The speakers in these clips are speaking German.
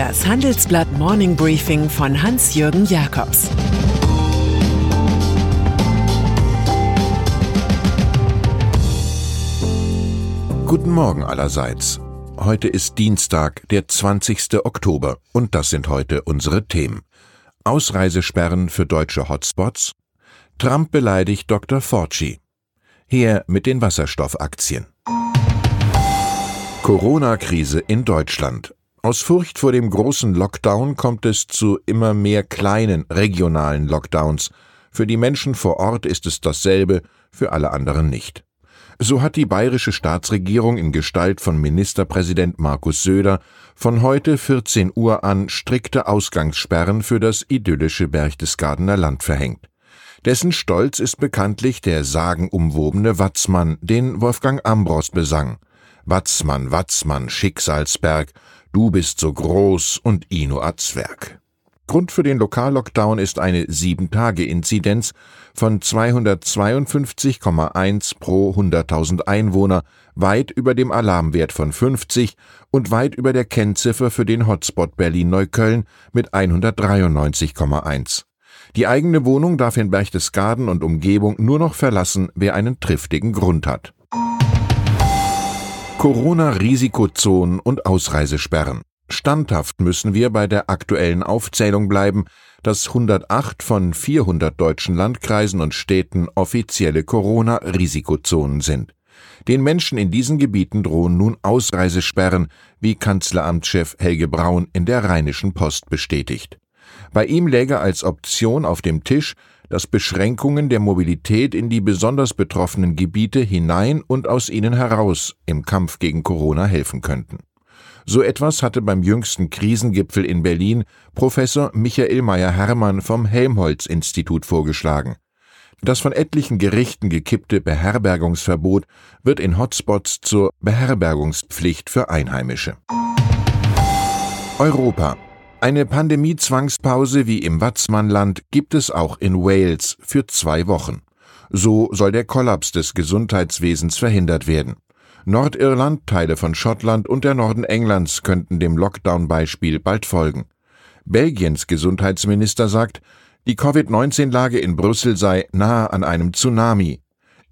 Das Handelsblatt Morning Briefing von Hans-Jürgen Jakobs Guten Morgen allerseits. Heute ist Dienstag, der 20. Oktober, und das sind heute unsere Themen. Ausreisesperren für deutsche Hotspots, Trump beleidigt Dr. Fauci. Her mit den Wasserstoffaktien. Corona-Krise in Deutschland. Aus Furcht vor dem großen Lockdown kommt es zu immer mehr kleinen regionalen Lockdowns. Für die Menschen vor Ort ist es dasselbe, für alle anderen nicht. So hat die bayerische Staatsregierung in Gestalt von Ministerpräsident Markus Söder von heute 14 Uhr an strikte Ausgangssperren für das idyllische Berchtesgadener Land verhängt. Dessen Stolz ist bekanntlich der sagenumwobene Watzmann, den Wolfgang Ambros besang. Watzmann, Watzmann, Schicksalsberg, du bist so groß und Ino Zwerg. Grund für den Lokallockdown ist eine 7-Tage-Inzidenz von 252,1 pro 100.000 Einwohner, weit über dem Alarmwert von 50 und weit über der Kennziffer für den Hotspot Berlin-Neukölln mit 193,1. Die eigene Wohnung darf in Berchtesgaden und Umgebung nur noch verlassen, wer einen triftigen Grund hat. Corona-Risikozonen und Ausreisesperren. Standhaft müssen wir bei der aktuellen Aufzählung bleiben, dass 108 von 400 deutschen Landkreisen und Städten offizielle Corona-Risikozonen sind. Den Menschen in diesen Gebieten drohen nun Ausreisesperren, wie Kanzleramtschef Helge Braun in der Rheinischen Post bestätigt. Bei ihm läge als Option auf dem Tisch, dass Beschränkungen der Mobilität in die besonders betroffenen Gebiete hinein und aus ihnen heraus im Kampf gegen Corona helfen könnten. So etwas hatte beim jüngsten Krisengipfel in Berlin Professor Michael Meyer-Hermann vom Helmholtz-Institut vorgeschlagen. Das von etlichen Gerichten gekippte Beherbergungsverbot wird in Hotspots zur Beherbergungspflicht für Einheimische. Europa eine Pandemie-Zwangspause wie im Watzmannland gibt es auch in Wales für zwei Wochen. So soll der Kollaps des Gesundheitswesens verhindert werden. Nordirland, Teile von Schottland und der Norden Englands könnten dem Lockdown-Beispiel bald folgen. Belgiens Gesundheitsminister sagt, die Covid-19-Lage in Brüssel sei nahe an einem Tsunami.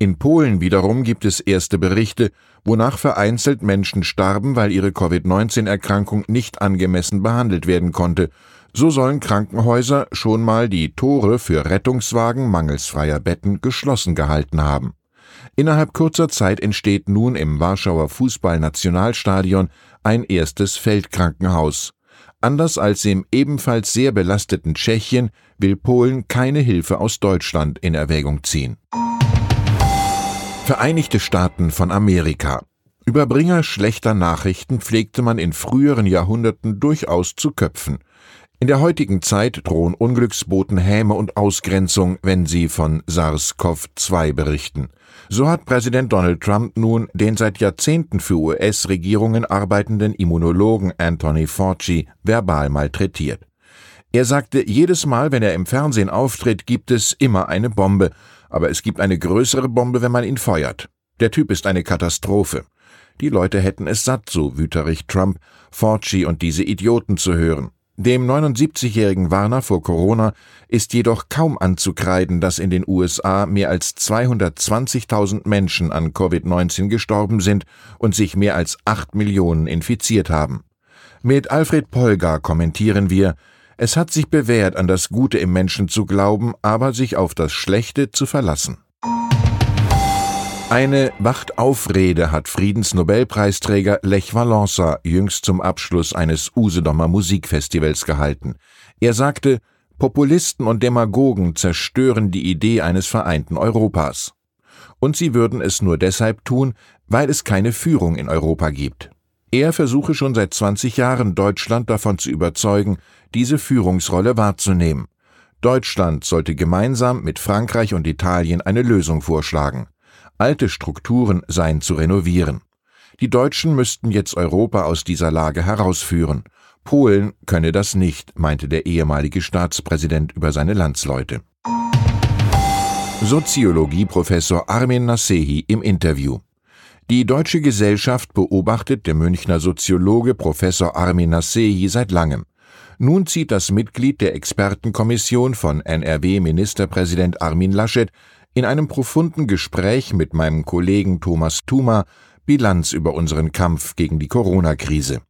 In Polen wiederum gibt es erste Berichte, wonach vereinzelt Menschen starben, weil ihre Covid-19-Erkrankung nicht angemessen behandelt werden konnte. So sollen Krankenhäuser schon mal die Tore für Rettungswagen mangels freier Betten geschlossen gehalten haben. Innerhalb kurzer Zeit entsteht nun im Warschauer Fußballnationalstadion ein erstes Feldkrankenhaus. Anders als im ebenfalls sehr belasteten Tschechien will Polen keine Hilfe aus Deutschland in Erwägung ziehen. Vereinigte Staaten von Amerika. Überbringer schlechter Nachrichten pflegte man in früheren Jahrhunderten durchaus zu köpfen. In der heutigen Zeit drohen Unglücksboten Häme und Ausgrenzung, wenn sie von SARS-CoV-2 berichten. So hat Präsident Donald Trump nun den seit Jahrzehnten für US-Regierungen arbeitenden Immunologen Anthony Fauci verbal malträtiert. Er sagte, jedes Mal, wenn er im Fernsehen auftritt, gibt es immer eine Bombe, aber es gibt eine größere Bombe, wenn man ihn feuert. Der Typ ist eine Katastrophe. Die Leute hätten es satt, so wüterich Trump, Fauci und diese Idioten zu hören. Dem 79-jährigen Warner vor Corona ist jedoch kaum anzukreiden, dass in den USA mehr als 220.000 Menschen an Covid-19 gestorben sind und sich mehr als 8 Millionen infiziert haben. Mit Alfred Polgar kommentieren wir, es hat sich bewährt, an das Gute im Menschen zu glauben, aber sich auf das Schlechte zu verlassen. Eine Wachtaufrede hat Friedensnobelpreisträger Lech Walesa jüngst zum Abschluss eines Usedomer Musikfestivals gehalten. Er sagte, Populisten und Demagogen zerstören die Idee eines vereinten Europas. Und sie würden es nur deshalb tun, weil es keine Führung in Europa gibt. Er versuche schon seit 20 Jahren Deutschland davon zu überzeugen, diese Führungsrolle wahrzunehmen. Deutschland sollte gemeinsam mit Frankreich und Italien eine Lösung vorschlagen. Alte Strukturen seien zu renovieren. Die Deutschen müssten jetzt Europa aus dieser Lage herausführen. Polen könne das nicht, meinte der ehemalige Staatspräsident über seine Landsleute. Soziologieprofessor Armin Nasehi im Interview. Die deutsche Gesellschaft beobachtet der Münchner Soziologe Professor Armin Nassehi seit langem. Nun zieht das Mitglied der Expertenkommission von NRW-Ministerpräsident Armin Laschet in einem profunden Gespräch mit meinem Kollegen Thomas Thuma Bilanz über unseren Kampf gegen die Corona-Krise.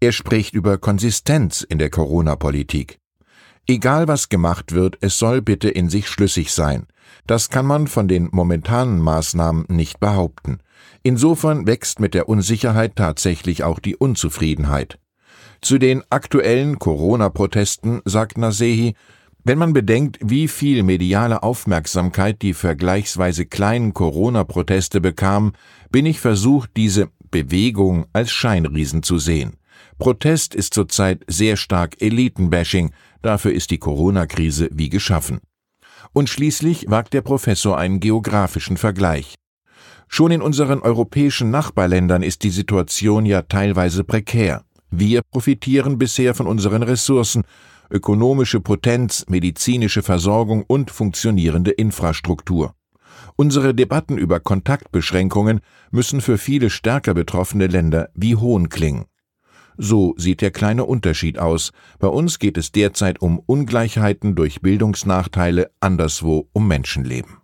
Er spricht über Konsistenz in der Corona-Politik. Egal was gemacht wird, es soll bitte in sich schlüssig sein. Das kann man von den momentanen Maßnahmen nicht behaupten. Insofern wächst mit der Unsicherheit tatsächlich auch die Unzufriedenheit. Zu den aktuellen Corona-Protesten sagt Nasehi, wenn man bedenkt, wie viel mediale Aufmerksamkeit die vergleichsweise kleinen Corona-Proteste bekamen, bin ich versucht, diese Bewegung als Scheinriesen zu sehen. Protest ist zurzeit sehr stark Elitenbashing, dafür ist die Corona-Krise wie geschaffen. Und schließlich wagt der Professor einen geografischen Vergleich. Schon in unseren europäischen Nachbarländern ist die Situation ja teilweise prekär. Wir profitieren bisher von unseren Ressourcen, ökonomische Potenz, medizinische Versorgung und funktionierende Infrastruktur. Unsere Debatten über Kontaktbeschränkungen müssen für viele stärker betroffene Länder wie Hohn klingen. So sieht der kleine Unterschied aus. Bei uns geht es derzeit um Ungleichheiten durch Bildungsnachteile, anderswo um Menschenleben.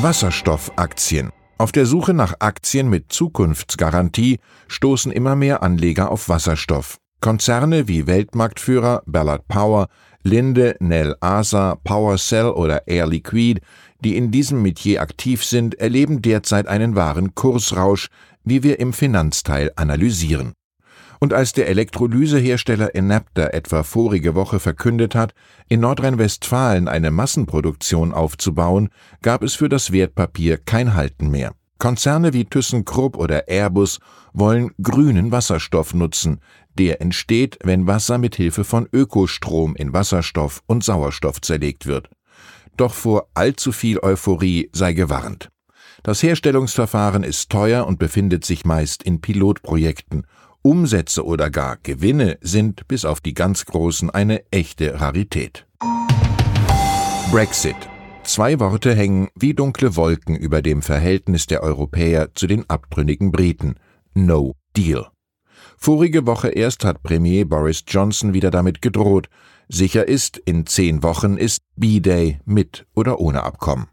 Wasserstoffaktien. Auf der Suche nach Aktien mit Zukunftsgarantie stoßen immer mehr Anleger auf Wasserstoff. Konzerne wie Weltmarktführer Ballard Power, Linde, Nel Asa, PowerCell oder Air Liquide, die in diesem Metier aktiv sind, erleben derzeit einen wahren Kursrausch, wie wir im Finanzteil analysieren. Und als der Elektrolysehersteller Enapter etwa vorige Woche verkündet hat, in Nordrhein-Westfalen eine Massenproduktion aufzubauen, gab es für das Wertpapier kein Halten mehr. Konzerne wie ThyssenKrupp oder Airbus wollen grünen Wasserstoff nutzen, der entsteht, wenn Wasser mit Hilfe von Ökostrom in Wasserstoff und Sauerstoff zerlegt wird. Doch vor allzu viel Euphorie sei gewarnt. Das Herstellungsverfahren ist teuer und befindet sich meist in Pilotprojekten. Umsätze oder gar Gewinne sind bis auf die ganz großen eine echte Rarität. Brexit. Zwei Worte hängen wie dunkle Wolken über dem Verhältnis der Europäer zu den abtrünnigen Briten. No Deal. Vorige Woche erst hat Premier Boris Johnson wieder damit gedroht. Sicher ist, in zehn Wochen ist B-Day mit oder ohne Abkommen.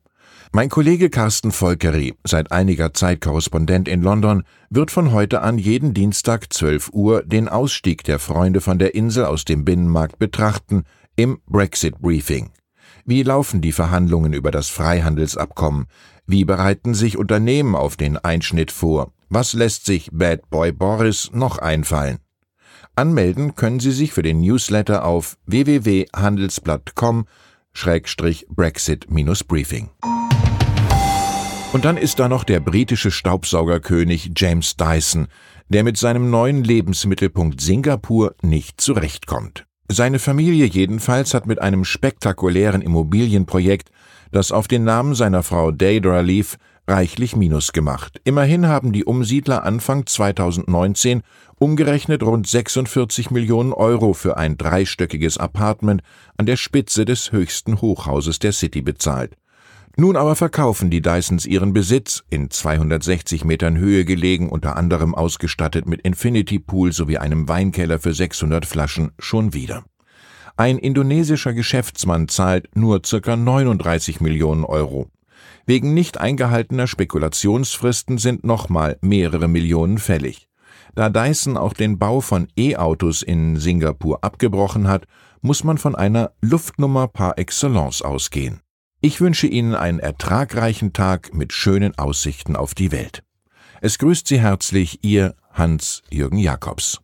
Mein Kollege Carsten Volkeri, seit einiger Zeit Korrespondent in London, wird von heute an jeden Dienstag 12 Uhr den Ausstieg der Freunde von der Insel aus dem Binnenmarkt betrachten im Brexit Briefing. Wie laufen die Verhandlungen über das Freihandelsabkommen? Wie bereiten sich Unternehmen auf den Einschnitt vor? Was lässt sich Bad Boy Boris noch einfallen? Anmelden können Sie sich für den Newsletter auf www.handelsblatt.com-brexit-briefing. Und dann ist da noch der britische Staubsaugerkönig James Dyson, der mit seinem neuen Lebensmittelpunkt Singapur nicht zurechtkommt. Seine Familie jedenfalls hat mit einem spektakulären Immobilienprojekt, das auf den Namen seiner Frau Deidra lief, reichlich Minus gemacht. Immerhin haben die Umsiedler Anfang 2019 umgerechnet rund 46 Millionen Euro für ein dreistöckiges Apartment an der Spitze des höchsten Hochhauses der City bezahlt. Nun aber verkaufen die Dysons ihren Besitz, in 260 Metern Höhe gelegen, unter anderem ausgestattet mit Infinity Pool sowie einem Weinkeller für 600 Flaschen, schon wieder. Ein indonesischer Geschäftsmann zahlt nur circa 39 Millionen Euro. Wegen nicht eingehaltener Spekulationsfristen sind nochmal mehrere Millionen fällig. Da Dyson auch den Bau von E-Autos in Singapur abgebrochen hat, muss man von einer Luftnummer par excellence ausgehen. Ich wünsche Ihnen einen ertragreichen Tag mit schönen Aussichten auf die Welt. Es grüßt Sie herzlich Ihr Hans-Jürgen Jakobs.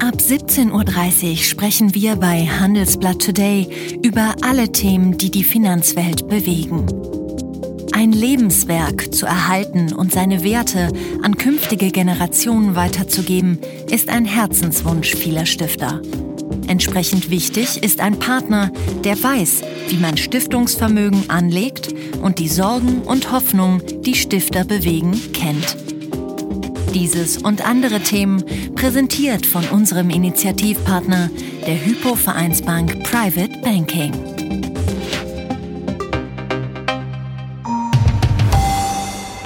Ab 17.30 Uhr sprechen wir bei Handelsblatt Today über alle Themen, die die Finanzwelt bewegen. Ein Lebenswerk zu erhalten und seine Werte an künftige Generationen weiterzugeben, ist ein Herzenswunsch vieler Stifter. Entsprechend wichtig ist ein Partner, der weiß, wie man Stiftungsvermögen anlegt und die Sorgen und Hoffnungen, die Stifter bewegen, kennt. Dieses und andere Themen präsentiert von unserem Initiativpartner, der Hypo Vereinsbank Private Banking.